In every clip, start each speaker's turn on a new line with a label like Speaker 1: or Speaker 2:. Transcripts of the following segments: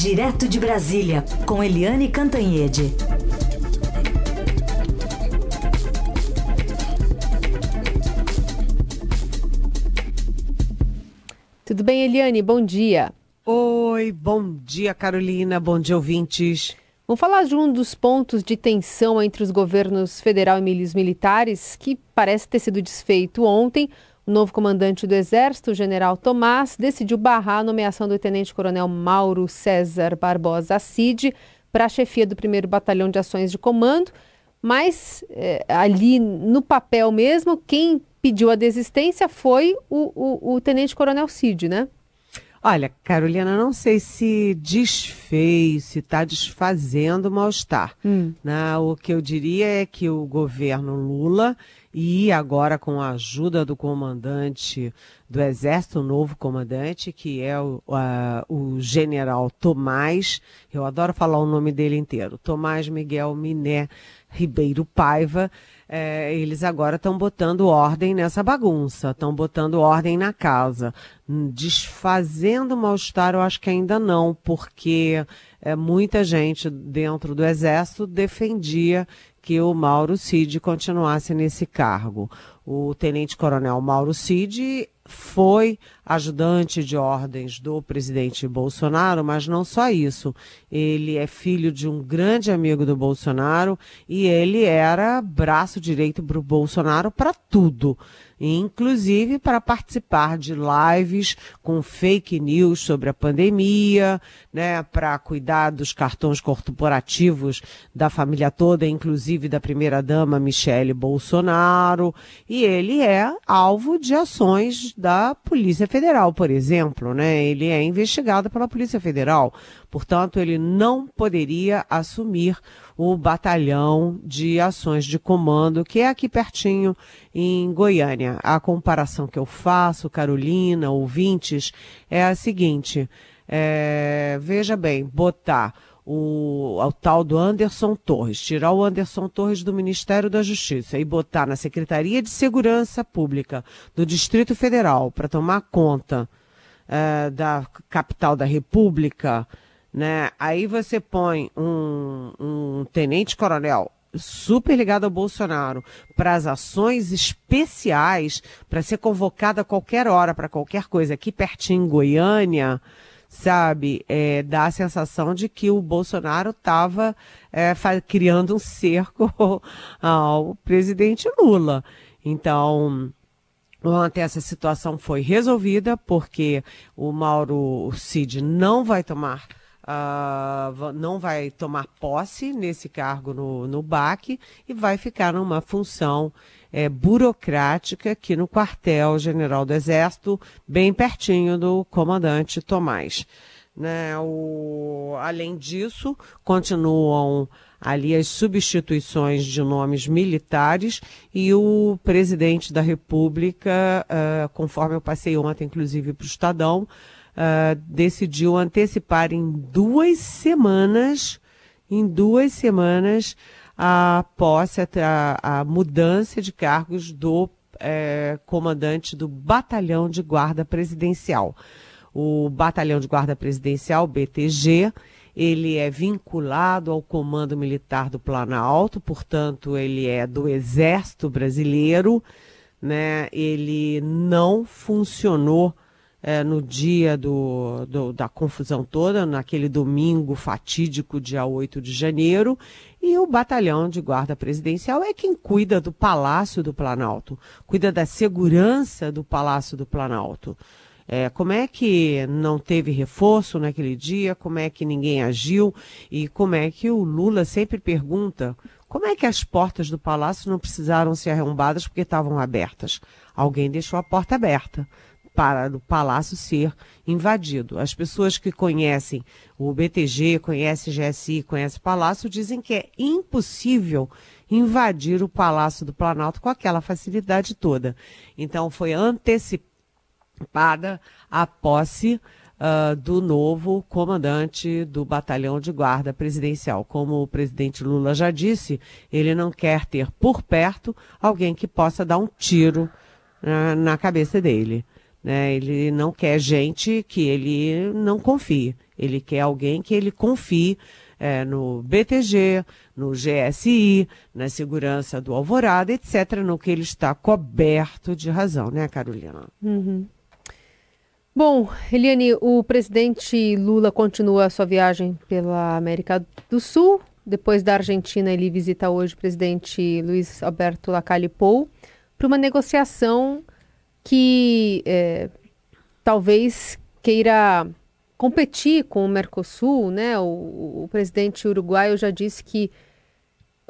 Speaker 1: Direto de Brasília, com Eliane Cantanhede.
Speaker 2: Tudo bem, Eliane? Bom dia.
Speaker 3: Oi, bom dia, Carolina. Bom dia, ouvintes.
Speaker 2: Vamos falar de um dos pontos de tensão entre os governos federal e os militares, que parece ter sido desfeito ontem. O novo comandante do Exército, o general Tomás, decidiu barrar a nomeação do tenente-coronel Mauro César Barbosa Cid para a chefia do 1 Batalhão de Ações de Comando. Mas é, ali no papel mesmo, quem pediu a desistência foi o, o, o tenente-coronel Cid, né?
Speaker 3: Olha, Carolina, não sei se desfez, se está desfazendo o mal-estar. Hum. Né? O que eu diria é que o governo Lula e agora com a ajuda do comandante do Exército, o novo comandante, que é o, o general Tomás, eu adoro falar o nome dele inteiro, Tomás Miguel Miné Ribeiro Paiva, é, eles agora estão botando ordem nessa bagunça, estão botando ordem na casa. Desfazendo o mal-estar, eu acho que ainda não, porque é, muita gente dentro do Exército defendia que o Mauro Cid continuasse nesse cargo. O tenente-coronel Mauro Cid foi ajudante de ordens do presidente Bolsonaro, mas não só isso. Ele é filho de um grande amigo do Bolsonaro e ele era braço direito para o Bolsonaro para tudo inclusive para participar de lives com fake news sobre a pandemia, né, para cuidar dos cartões corporativos da família toda, inclusive da primeira-dama Michele Bolsonaro, e ele é alvo de ações da Polícia Federal, por exemplo, né? Ele é investigado pela Polícia Federal. Portanto, ele não poderia assumir o batalhão de ações de comando, que é aqui pertinho em Goiânia. A comparação que eu faço, Carolina, ouvintes, é a seguinte: é, veja bem, botar o, o, tal do Anderson Torres, tirar o Anderson Torres do Ministério da Justiça e botar na Secretaria de Segurança Pública do Distrito Federal para tomar conta é, da capital da República né? Aí você põe um, um tenente-coronel super ligado ao Bolsonaro para as ações especiais, para ser convocado a qualquer hora para qualquer coisa aqui pertinho em Goiânia, sabe? É, dá a sensação de que o Bolsonaro estava é, criando um cerco ao presidente Lula. Então, Ontem essa situação foi resolvida porque o Mauro Cid não vai tomar uh, não vai tomar posse nesse cargo no, no BAC e vai ficar numa função é, burocrática aqui no quartel-general do Exército, bem pertinho do comandante Tomás. Né, o, além disso, continuam ali as substituições de nomes militares e o presidente da República, uh, conforme eu passei ontem, inclusive, para o Estadão, uh, decidiu antecipar em duas semanas, em duas semanas, a posse, a, a mudança de cargos do é, comandante do Batalhão de Guarda Presidencial. O Batalhão de Guarda Presidencial, BTG, ele é vinculado ao Comando Militar do Planalto, portanto, ele é do Exército Brasileiro, né? Ele não funcionou é, no dia do, do, da confusão toda, naquele domingo fatídico, dia 8 de janeiro, e o batalhão de guarda presidencial é quem cuida do Palácio do Planalto, cuida da segurança do Palácio do Planalto. É, como é que não teve reforço naquele dia? Como é que ninguém agiu? E como é que o Lula sempre pergunta como é que as portas do palácio não precisaram ser arrombadas porque estavam abertas? Alguém deixou a porta aberta para o palácio ser invadido. As pessoas que conhecem o BTG, conhecem GSI, conhecem o palácio, dizem que é impossível invadir o palácio do Planalto com aquela facilidade toda. Então foi antecipada a posse Uh, do novo comandante do batalhão de guarda presidencial. Como o presidente Lula já disse, ele não quer ter por perto alguém que possa dar um tiro uh, na cabeça dele. Né? Ele não quer gente que ele não confie. Ele quer alguém que ele confie é, no BTG, no GSI, na segurança do Alvorada, etc., no que ele está coberto de razão, né, Carolina?
Speaker 2: Uhum. Bom, Eliane, o presidente Lula continua a sua viagem pela América do Sul. Depois da Argentina, ele visita hoje o presidente Luiz Alberto Lacalle Pou para uma negociação que é, talvez queira competir com o Mercosul, né? O, o, presidente uruguaio já disse que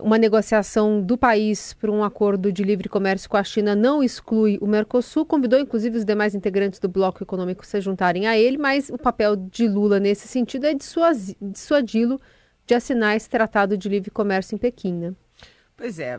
Speaker 2: uma negociação do país para um acordo de livre comércio com a China não exclui o Mercosul, convidou inclusive os demais integrantes do bloco econômico se juntarem a ele, mas o papel de Lula nesse sentido é dissuadi-lo de assinar esse tratado de livre comércio em Pequim, né?
Speaker 3: Pois é,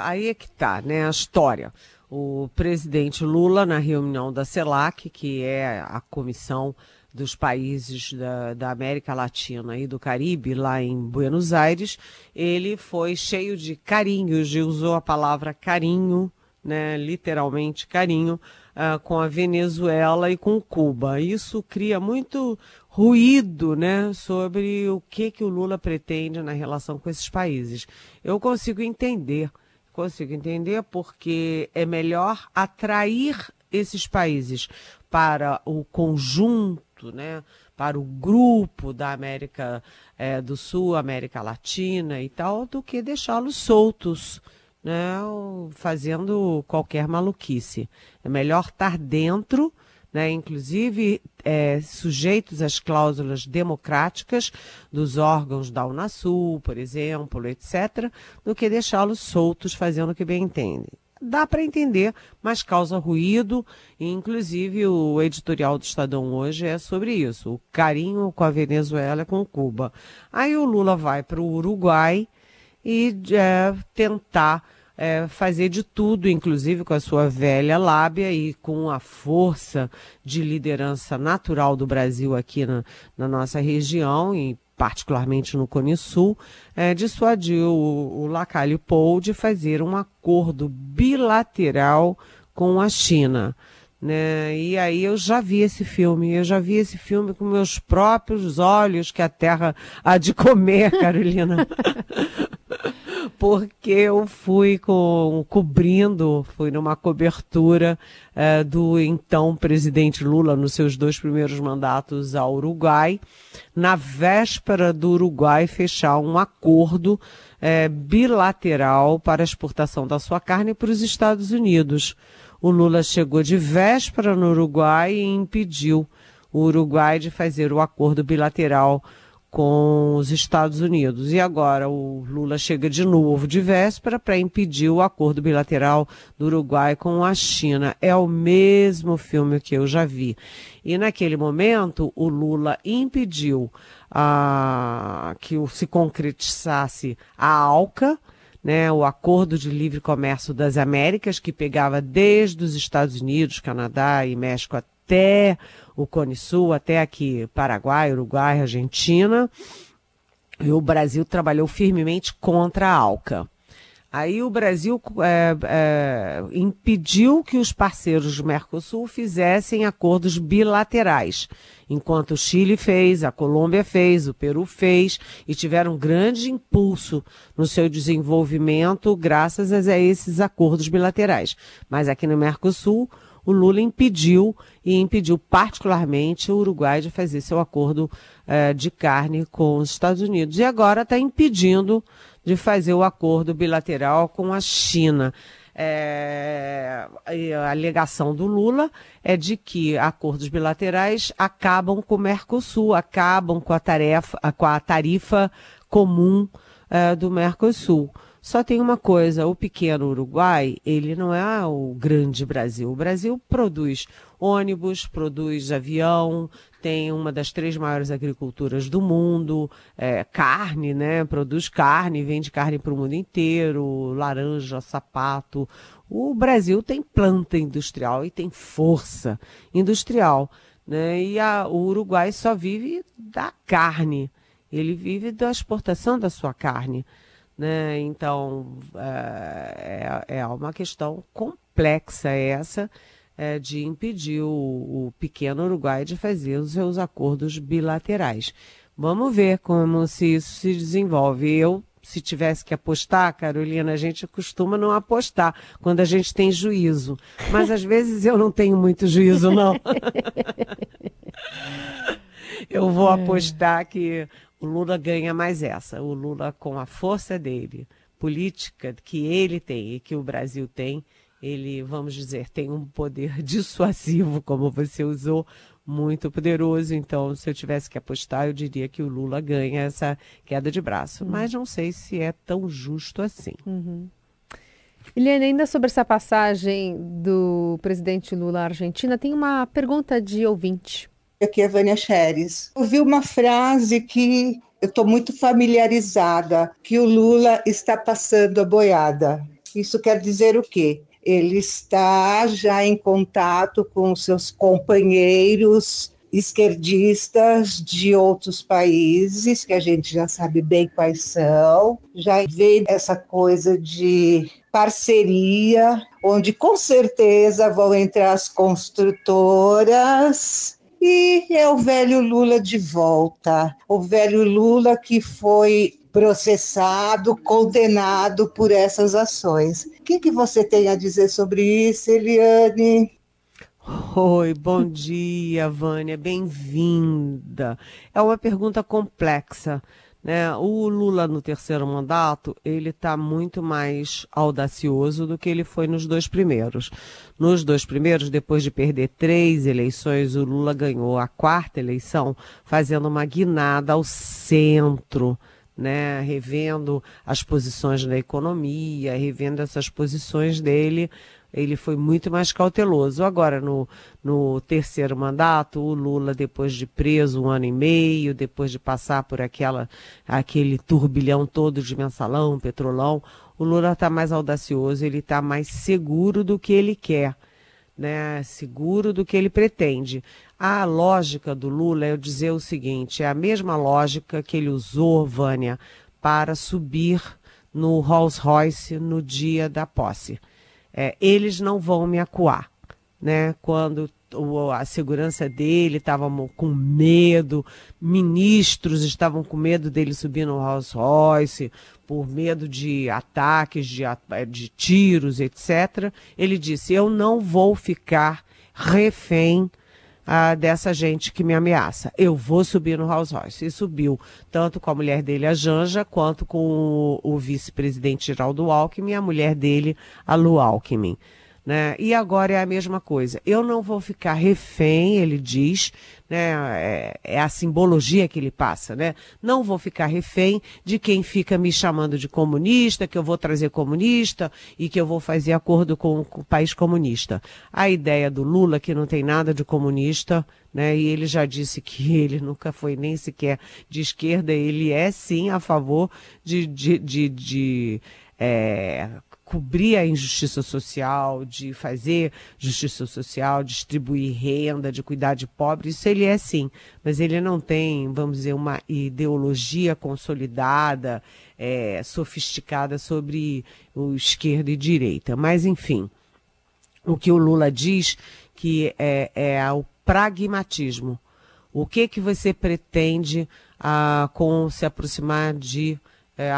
Speaker 3: aí é que está, né, a história. O presidente Lula, na reunião da CELAC, que é a comissão dos países da, da, América Latina e do Caribe, lá em Buenos Aires, ele foi cheio de carinhos, e usou a palavra carinho, né, literalmente carinho, uh, com a Venezuela e com Cuba. Isso cria muito ruído né, sobre o que, que o Lula pretende na relação com esses países. Eu consigo entender, consigo entender porque é melhor atrair esses países para o conjunto né, para o grupo da América é, do Sul, América Latina e tal, do que deixá-los soltos, né, fazendo qualquer maluquice. É melhor estar dentro, né, inclusive é, sujeitos às cláusulas democráticas dos órgãos da Unasul, por exemplo, etc., do que deixá-los soltos fazendo o que bem entendem dá para entender, mas causa ruído. E, inclusive, o editorial do Estadão hoje é sobre isso: o carinho com a Venezuela com Cuba. Aí o Lula vai para o Uruguai e é, tentar. É, fazer de tudo, inclusive com a sua velha lábia e com a força de liderança natural do Brasil aqui na, na nossa região, e particularmente no Cone Sul, é, dissuadiu o, o Lacalle Pou de fazer um acordo bilateral com a China. Né? E aí eu já vi esse filme, eu já vi esse filme com meus próprios olhos que a terra há de comer, Carolina. porque eu fui com, cobrindo, fui numa cobertura é, do então presidente Lula nos seus dois primeiros mandatos ao Uruguai, na véspera do Uruguai fechar um acordo é, bilateral para exportação da sua carne para os Estados Unidos. O Lula chegou de véspera no Uruguai e impediu o Uruguai de fazer o acordo bilateral com os Estados Unidos. E agora o Lula chega de novo de véspera para impedir o acordo bilateral do Uruguai com a China. É o mesmo filme que eu já vi. E naquele momento o Lula impediu ah, que se concretizasse a ALCA, né, o Acordo de Livre Comércio das Américas, que pegava desde os Estados Unidos, Canadá e México até o Cone Sul, até aqui Paraguai, Uruguai, Argentina. E o Brasil trabalhou firmemente contra a ALCA. Aí o Brasil é, é, impediu que os parceiros do Mercosul fizessem acordos bilaterais, enquanto o Chile fez, a Colômbia fez, o Peru fez, e tiveram um grande impulso no seu desenvolvimento graças a esses acordos bilaterais. Mas aqui no Mercosul, o Lula impediu e impediu particularmente o Uruguai de fazer seu acordo eh, de carne com os Estados Unidos. E agora está impedindo de fazer o acordo bilateral com a China. É, a alegação do Lula é de que acordos bilaterais acabam com o Mercosul, acabam com a, tarefa, com a tarifa comum é, do Mercosul. Só tem uma coisa, o pequeno Uruguai, ele não é o grande Brasil. O Brasil produz ônibus, produz avião, tem uma das três maiores agriculturas do mundo, é, carne, né? Produz carne, vende carne para o mundo inteiro, laranja, sapato. O Brasil tem planta industrial e tem força industrial, né? E a, o Uruguai só vive da carne. Ele vive da exportação da sua carne. Né? Então, é, é, é uma questão complexa essa, é, de impedir o, o pequeno Uruguai de fazer os seus acordos bilaterais. Vamos ver como se isso se desenvolve. Eu, se tivesse que apostar, Carolina, a gente costuma não apostar quando a gente tem juízo. Mas às vezes eu não tenho muito juízo, não. eu vou é. apostar que o Lula ganha mais essa. O Lula, com a força dele, política que ele tem e que o Brasil tem, ele, vamos dizer, tem um poder dissuasivo, como você usou, muito poderoso. Então, se eu tivesse que apostar, eu diria que o Lula ganha essa queda de braço. Uhum. Mas não sei se é tão justo assim.
Speaker 2: Uhum. Eliane, ainda sobre essa passagem do presidente Lula à Argentina, tem uma pergunta de ouvinte.
Speaker 4: Aqui é a Vânia Xeres. Ouvi uma frase que eu estou muito familiarizada, que o Lula está passando a boiada. Isso quer dizer o quê? Ele está já em contato com seus companheiros esquerdistas de outros países, que a gente já sabe bem quais são, já vê essa coisa de parceria, onde com certeza vão entrar as construtoras. E é o velho Lula de volta, o velho Lula que foi processado, condenado por essas ações. O que, que você tem a dizer sobre isso, Eliane?
Speaker 3: Oi, bom dia, Vânia, bem-vinda. É uma pergunta complexa. Né? O Lula no terceiro mandato, ele está muito mais audacioso do que ele foi nos dois primeiros. Nos dois primeiros, depois de perder três eleições, o Lula ganhou a quarta eleição, fazendo uma guinada ao centro né, revendo as posições da economia, revendo essas posições dele, ele foi muito mais cauteloso. Agora, no, no terceiro mandato, o Lula, depois de preso um ano e meio, depois de passar por aquela, aquele turbilhão todo de mensalão, petrolão, o Lula está mais audacioso, ele está mais seguro do que ele quer. Né, seguro do que ele pretende. A lógica do Lula é eu dizer o seguinte: é a mesma lógica que ele usou, Vânia, para subir no Rolls Royce no dia da posse. É, eles não vão me acuar. Né? Quando a segurança dele estava com medo, ministros estavam com medo dele subir no Rolls Royce, por medo de ataques, de, de tiros, etc. Ele disse: Eu não vou ficar refém ah, dessa gente que me ameaça. Eu vou subir no House Royce. E subiu, tanto com a mulher dele, a Janja, quanto com o, o vice-presidente Geraldo Alckmin e a mulher dele, a Lu Alckmin. Né? E agora é a mesma coisa. Eu não vou ficar refém, ele diz, né? É, é, a simbologia que ele passa, né? Não vou ficar refém de quem fica me chamando de comunista, que eu vou trazer comunista e que eu vou fazer acordo com, com o país comunista. A ideia do Lula, que não tem nada de comunista, né? E ele já disse que ele nunca foi nem sequer de esquerda, ele é sim a favor de, de, de, de é, cobrir a injustiça social, de fazer justiça social, distribuir renda, de cuidar de pobres, isso ele é sim, mas ele não tem, vamos dizer, uma ideologia consolidada, é, sofisticada sobre o esquerda e direita. Mas, enfim, o que o Lula diz que é, é o pragmatismo. O que que você pretende ah, com se aproximar de é,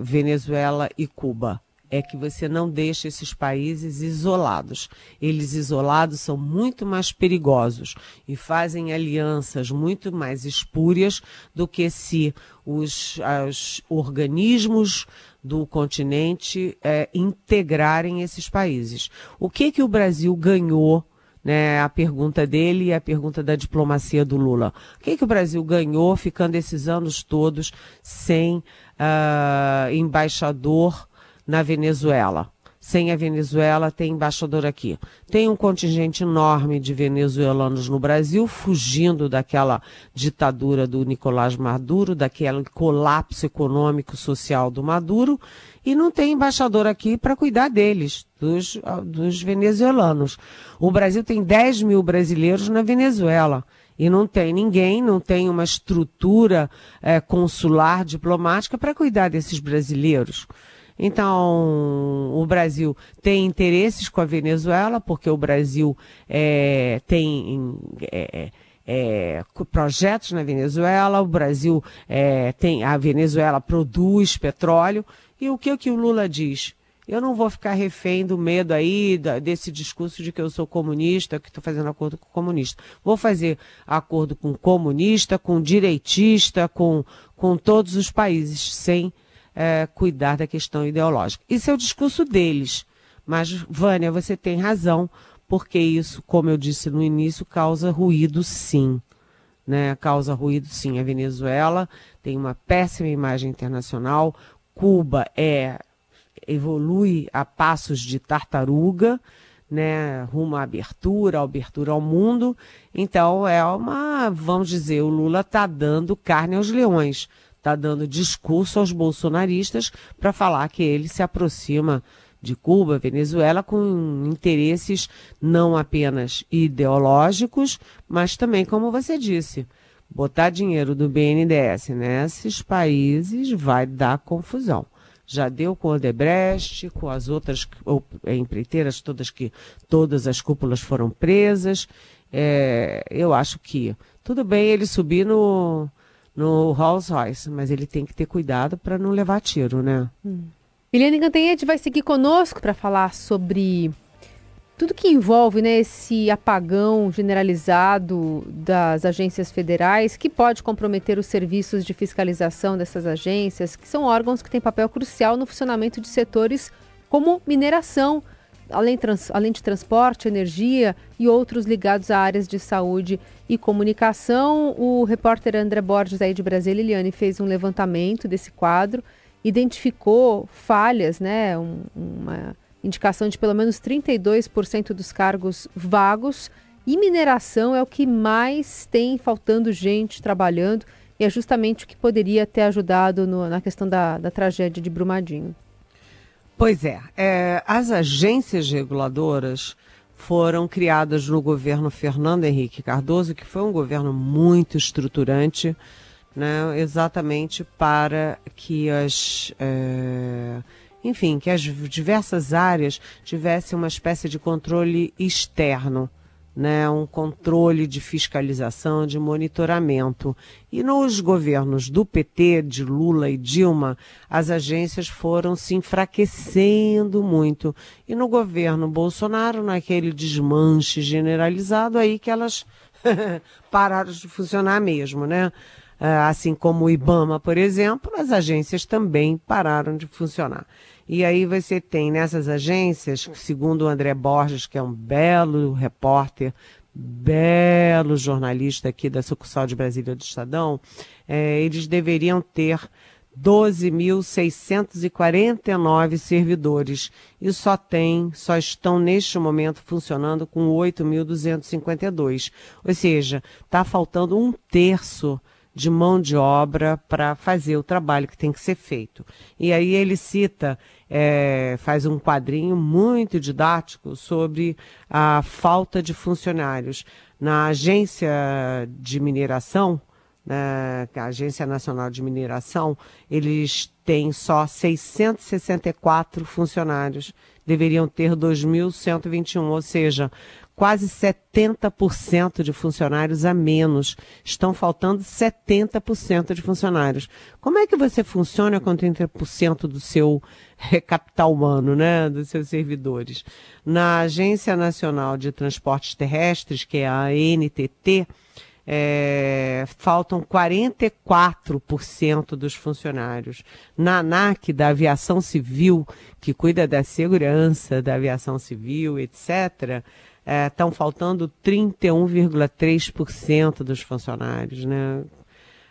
Speaker 3: Venezuela e Cuba? É que você não deixa esses países isolados. Eles isolados são muito mais perigosos e fazem alianças muito mais espúrias do que se os, os organismos do continente é, integrarem esses países. O que que o Brasil ganhou né, a pergunta dele e a pergunta da diplomacia do Lula. O que, que o Brasil ganhou ficando esses anos todos sem uh, embaixador na Venezuela. Sem a Venezuela, tem embaixador aqui. Tem um contingente enorme de venezuelanos no Brasil, fugindo daquela ditadura do Nicolás Maduro, daquele colapso econômico social do Maduro, e não tem embaixador aqui para cuidar deles, dos, dos venezuelanos. O Brasil tem 10 mil brasileiros na Venezuela e não tem ninguém, não tem uma estrutura é, consular diplomática para cuidar desses brasileiros. Então, o Brasil tem interesses com a Venezuela, porque o Brasil é, tem. É, é, projetos na Venezuela, o Brasil é, tem, a Venezuela produz petróleo, e o que, que o Lula diz? Eu não vou ficar refém do medo aí, desse discurso de que eu sou comunista, que estou fazendo acordo com comunista. Vou fazer acordo com comunista, com direitista, com, com todos os países, sem é, cuidar da questão ideológica. Isso é o discurso deles. Mas, Vânia, você tem razão porque isso, como eu disse no início, causa ruído sim. Né? Causa ruído sim. A Venezuela tem uma péssima imagem internacional, Cuba é evolui a passos de tartaruga, né, rumo à abertura, à abertura ao mundo. Então é uma, vamos dizer, o Lula está dando carne aos leões, está dando discurso aos bolsonaristas para falar que ele se aproxima de Cuba, Venezuela, com interesses não apenas ideológicos, mas também, como você disse, botar dinheiro do BNDES nesses países vai dar confusão. Já deu com o Odebrecht, com as outras ou, é, empreiteiras todas que todas as cúpulas foram presas. É, eu acho que tudo bem ele subir no, no Rolls Royce, mas ele tem que ter cuidado para não levar tiro, né?
Speaker 2: Hum. Eliane Cantanhete vai seguir conosco para falar sobre tudo que envolve né, esse apagão generalizado das agências federais, que pode comprometer os serviços de fiscalização dessas agências, que são órgãos que têm papel crucial no funcionamento de setores como mineração, além, trans, além de transporte, energia e outros ligados a áreas de saúde e comunicação. O repórter André Borges, aí de Brasília, Eliane, fez um levantamento desse quadro identificou falhas, né, um, uma indicação de pelo menos 32% dos cargos vagos e mineração é o que mais tem faltando gente trabalhando e é justamente o que poderia ter ajudado no, na questão da, da tragédia de Brumadinho.
Speaker 3: Pois é, é, as agências reguladoras foram criadas no governo Fernando Henrique Cardoso, que foi um governo muito estruturante, né, exatamente para que as. É, enfim, que as diversas áreas tivessem uma espécie de controle externo, né, um controle de fiscalização, de monitoramento. E nos governos do PT, de Lula e Dilma, as agências foram se enfraquecendo muito. E no governo Bolsonaro, naquele desmanche generalizado, aí que elas pararam de funcionar mesmo, né? Ah, assim como o IBAMA, por exemplo, as agências também pararam de funcionar. E aí você tem nessas agências, segundo o André Borges, que é um belo repórter, belo jornalista aqui da sucursal de Brasília do Estadão, é, eles deveriam ter 12.649 servidores e só tem, só estão neste momento funcionando com 8.252. Ou seja, está faltando um terço de mão de obra para fazer o trabalho que tem que ser feito. E aí ele cita, é, faz um quadrinho muito didático sobre a falta de funcionários. Na agência de mineração, né, a Agência Nacional de Mineração, eles têm só 664 funcionários, deveriam ter 2.121, ou seja, quase 70% de funcionários a menos. Estão faltando 70% de funcionários. Como é que você funciona com 30% do seu capital humano, né, dos seus servidores? Na Agência Nacional de Transportes Terrestres, que é a ANTT, é, faltam 44% dos funcionários. Na ANAC, da aviação civil, que cuida da segurança da aviação civil, etc., estão é, faltando 31,3% dos funcionários. Né?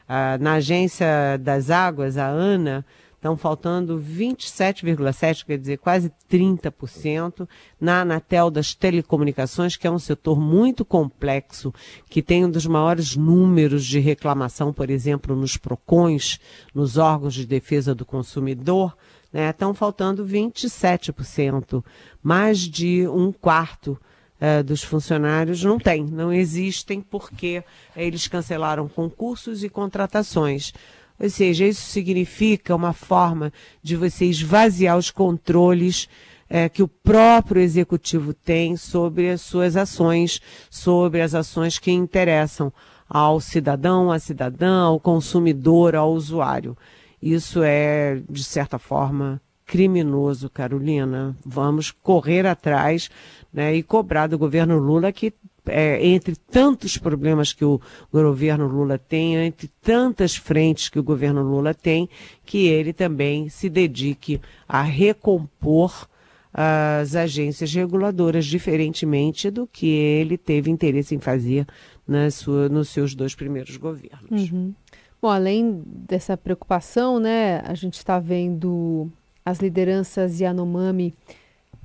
Speaker 3: Ah, na agência das águas, a ANA, estão faltando 27,7%, quer dizer, quase 30%. Na Anatel das Telecomunicações, que é um setor muito complexo, que tem um dos maiores números de reclamação, por exemplo, nos PROCONs, nos órgãos de defesa do consumidor, né, estão faltando 27%, mais de um quarto uh, dos funcionários não tem, não existem porque eles cancelaram concursos e contratações. Ou seja, isso significa uma forma de você esvaziar os controles é, que o próprio executivo tem sobre as suas ações, sobre as ações que interessam ao cidadão, à cidadã, ao consumidor, ao usuário. Isso é, de certa forma, criminoso, Carolina. Vamos correr atrás né, e cobrar do governo Lula que é, entre tantos problemas que o governo Lula tem, entre tantas frentes que o governo Lula tem, que ele também se dedique a recompor as agências reguladoras, diferentemente do que ele teve interesse em fazer na sua, nos seus dois primeiros governos.
Speaker 2: Uhum. Bom, além dessa preocupação, né, a gente está vendo as lideranças Yanomami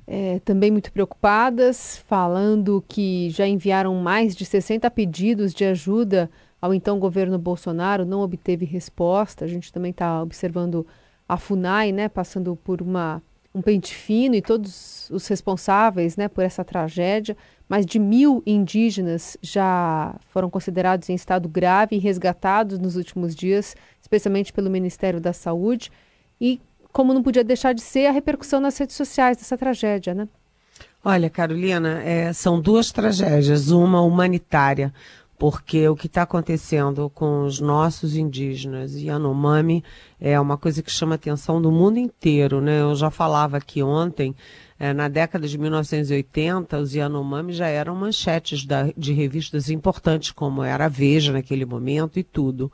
Speaker 2: é, também muito preocupadas, falando que já enviaram mais de 60 pedidos de ajuda ao então governo Bolsonaro, não obteve resposta. A gente também está observando a FUNAI, né, passando por uma, um pente fino e todos os responsáveis né, por essa tragédia. Mais de mil indígenas já foram considerados em estado grave e resgatados nos últimos dias, especialmente pelo Ministério da Saúde. E como não podia deixar de ser a repercussão nas redes sociais dessa tragédia, né?
Speaker 3: Olha, Carolina, é, são duas tragédias, uma humanitária, porque o que está acontecendo com os nossos indígenas e Yanomami é uma coisa que chama a atenção do mundo inteiro, né? Eu já falava aqui ontem, é, na década de 1980, os Yanomami já eram manchetes da, de revistas importantes, como era a Veja naquele momento e tudo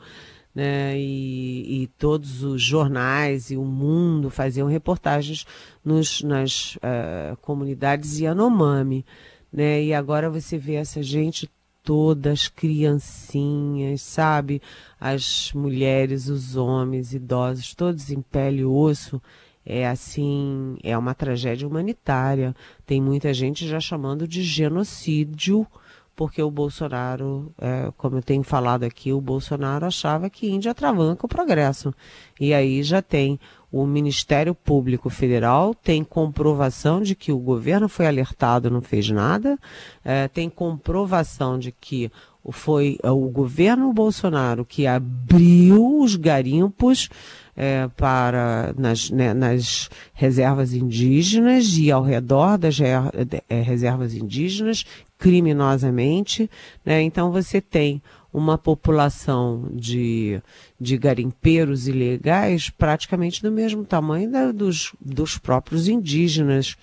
Speaker 3: né? E, e, todos os jornais e o mundo faziam reportagens nos, nas uh, comunidades Yanomami, né? E agora você vê essa gente toda, as criancinhas, sabe? As mulheres, os homens, idosos, todos em pele e osso. É assim, é uma tragédia humanitária. Tem muita gente já chamando de genocídio porque o Bolsonaro, é, como eu tenho falado aqui, o Bolsonaro achava que Índia atravanca o progresso. E aí já tem o Ministério Público Federal, tem comprovação de que o governo foi alertado não fez nada, é, tem comprovação de que foi é, o governo Bolsonaro que abriu os garimpos é, para nas, né, nas reservas indígenas e ao redor das é, reservas indígenas criminosamente, né? Então você tem uma população de, de garimpeiros ilegais praticamente do mesmo tamanho da, dos, dos próprios indígenas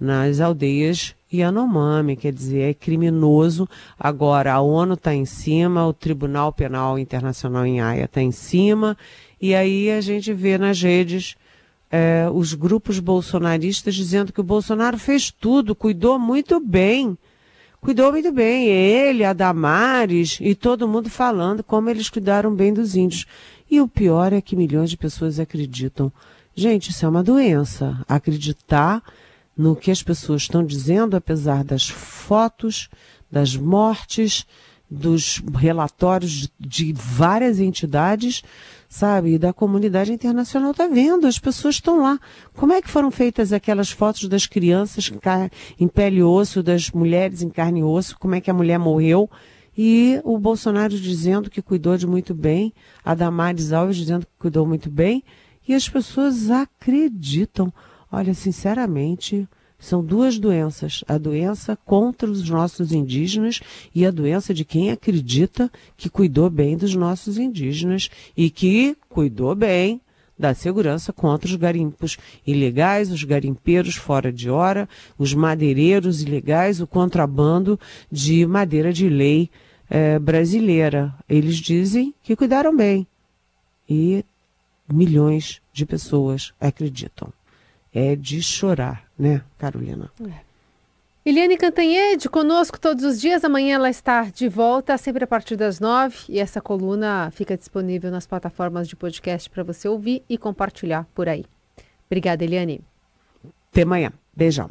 Speaker 3: nas aldeias Yanomami, quer dizer, é criminoso. Agora a ONU está em cima, o Tribunal Penal Internacional em Haia está em cima, e aí a gente vê nas redes é, os grupos bolsonaristas dizendo que o Bolsonaro fez tudo, cuidou muito bem cuidou muito bem. Ele, a Damares e todo mundo falando como eles cuidaram bem dos índios. E o pior é que milhões de pessoas acreditam. Gente, isso é uma doença. Acreditar no que as pessoas estão dizendo, apesar das fotos, das mortes, dos relatórios de, várias entidades, sabe? E da comunidade internacional está vendo, as pessoas estão lá. Como é que foram feitas aquelas fotos das crianças em pele e osso, das mulheres em carne e osso, como é que a mulher morreu? E o Bolsonaro dizendo que cuidou de muito bem, a Damares Alves dizendo que cuidou muito bem, e as pessoas acreditam. Olha, sinceramente, são duas doenças: a doença contra os nossos indígenas e a doença de quem acredita que cuidou bem dos nossos indígenas e que cuidou bem da segurança contra os garimpos ilegais, os garimpeiros fora de hora, os madeireiros ilegais, o contrabando de madeira de lei eh, brasileira. Eles dizem que cuidaram bem e milhões de pessoas acreditam é de chorar, né, Carolina? É.
Speaker 2: Eliane Cantanhede, conosco todos os dias. Amanhã ela está de volta, sempre a partir das nove. E essa coluna fica disponível nas plataformas de podcast para você ouvir e compartilhar por aí. Obrigada, Eliane.
Speaker 3: Até amanhã. Beijão.